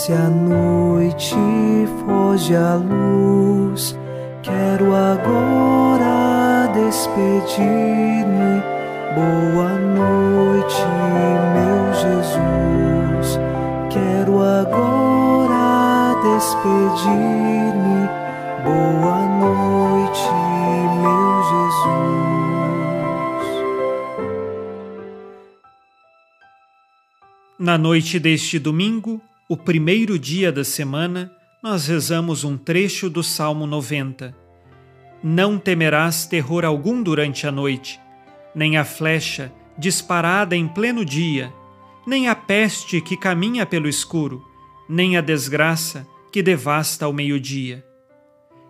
Desce a noite, foge a luz. Quero agora despedir-me. Boa noite, meu Jesus. Quero agora despedir-me. Boa noite, meu Jesus. Na noite deste domingo, o primeiro dia da semana, nós rezamos um trecho do Salmo 90. Não temerás terror algum durante a noite, nem a flecha disparada em pleno dia, nem a peste que caminha pelo escuro, nem a desgraça que devasta ao meio-dia.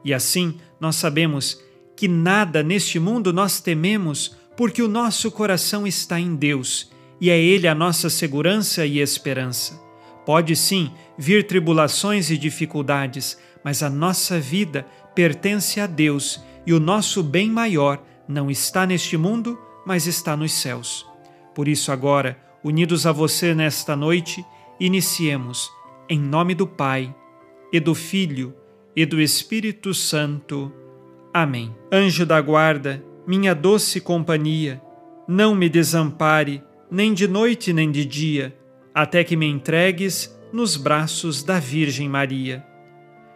E assim nós sabemos que nada neste mundo nós tememos, porque o nosso coração está em Deus e é Ele a nossa segurança e esperança. Pode sim vir tribulações e dificuldades, mas a nossa vida pertence a Deus e o nosso bem maior não está neste mundo, mas está nos céus. Por isso, agora, unidos a você nesta noite, iniciemos, em nome do Pai, e do Filho, e do Espírito Santo. Amém. Anjo da guarda, minha doce companhia, não me desampare, nem de noite nem de dia até que me entregues nos braços da Virgem Maria.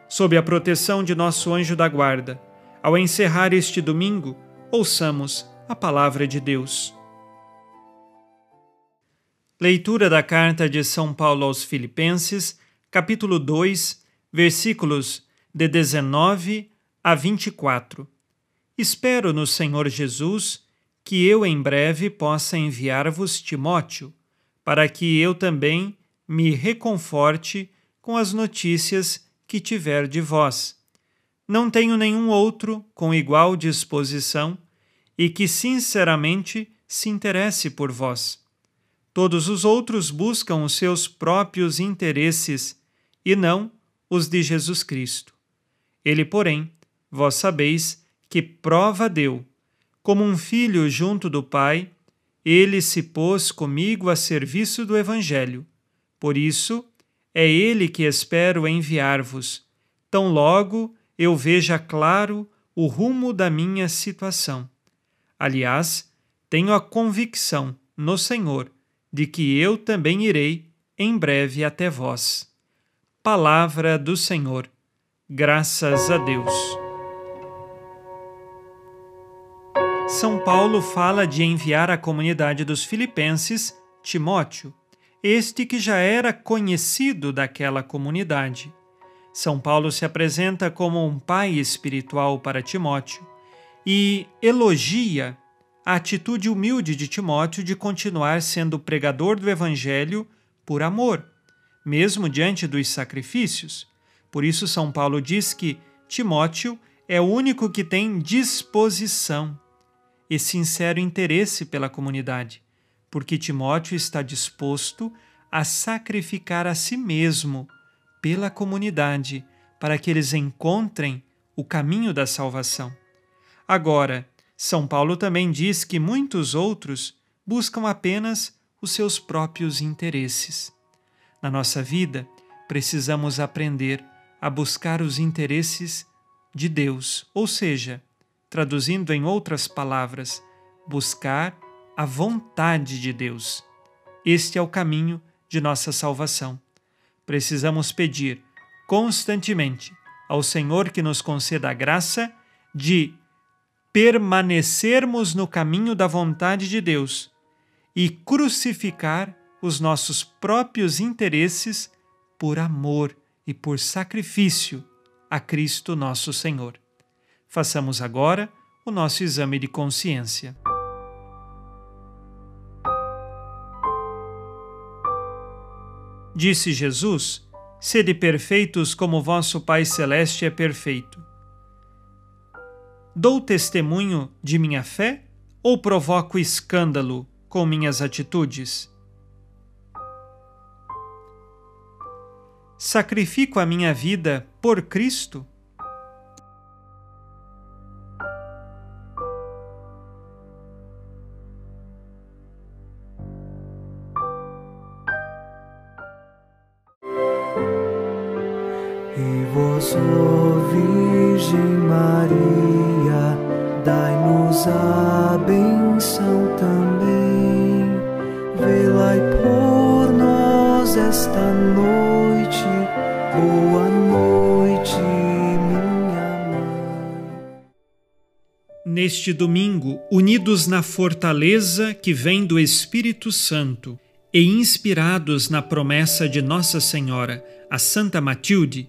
Sob a proteção de nosso anjo da guarda, ao encerrar este domingo, ouçamos a palavra de Deus. Leitura da carta de São Paulo aos Filipenses, capítulo 2, versículos de 19 a 24. Espero no Senhor Jesus que eu em breve possa enviar-vos Timóteo para que eu também me reconforte com as notícias que tiver de vós. Não tenho nenhum outro com igual disposição e que sinceramente se interesse por vós. Todos os outros buscam os seus próprios interesses e não os de Jesus Cristo. Ele, porém, vós sabeis que prova deu, como um filho junto do Pai, ele se pôs comigo a serviço do Evangelho. Por isso, é ele que espero enviar-vos, tão logo eu veja claro o rumo da minha situação. Aliás, tenho a convicção no Senhor de que eu também irei em breve até vós. Palavra do Senhor. Graças a Deus. Paulo fala de enviar à comunidade dos Filipenses Timóteo, este que já era conhecido daquela comunidade. São Paulo se apresenta como um pai espiritual para Timóteo e elogia a atitude humilde de Timóteo de continuar sendo pregador do Evangelho por amor, mesmo diante dos sacrifícios. Por isso, São Paulo diz que Timóteo é o único que tem disposição e sincero interesse pela comunidade, porque Timóteo está disposto a sacrificar a si mesmo pela comunidade para que eles encontrem o caminho da salvação. Agora, São Paulo também diz que muitos outros buscam apenas os seus próprios interesses. Na nossa vida, precisamos aprender a buscar os interesses de Deus, ou seja, traduzindo em outras palavras, buscar a vontade de Deus. Este é o caminho de nossa salvação. Precisamos pedir constantemente ao Senhor que nos conceda a graça de permanecermos no caminho da vontade de Deus e crucificar os nossos próprios interesses por amor e por sacrifício a Cristo nosso Senhor. Façamos agora o nosso exame de consciência. Disse Jesus: Sede perfeitos como vosso Pai Celeste é perfeito. Dou testemunho de minha fé ou provoco escândalo com minhas atitudes? Sacrifico a minha vida por Cristo? Virgem Maria, dai-nos a benção também. Por nós esta noite. Boa noite, minha mãe. Neste domingo, unidos na fortaleza que vem do Espírito Santo e inspirados na promessa de Nossa Senhora, a Santa Matilde,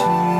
meu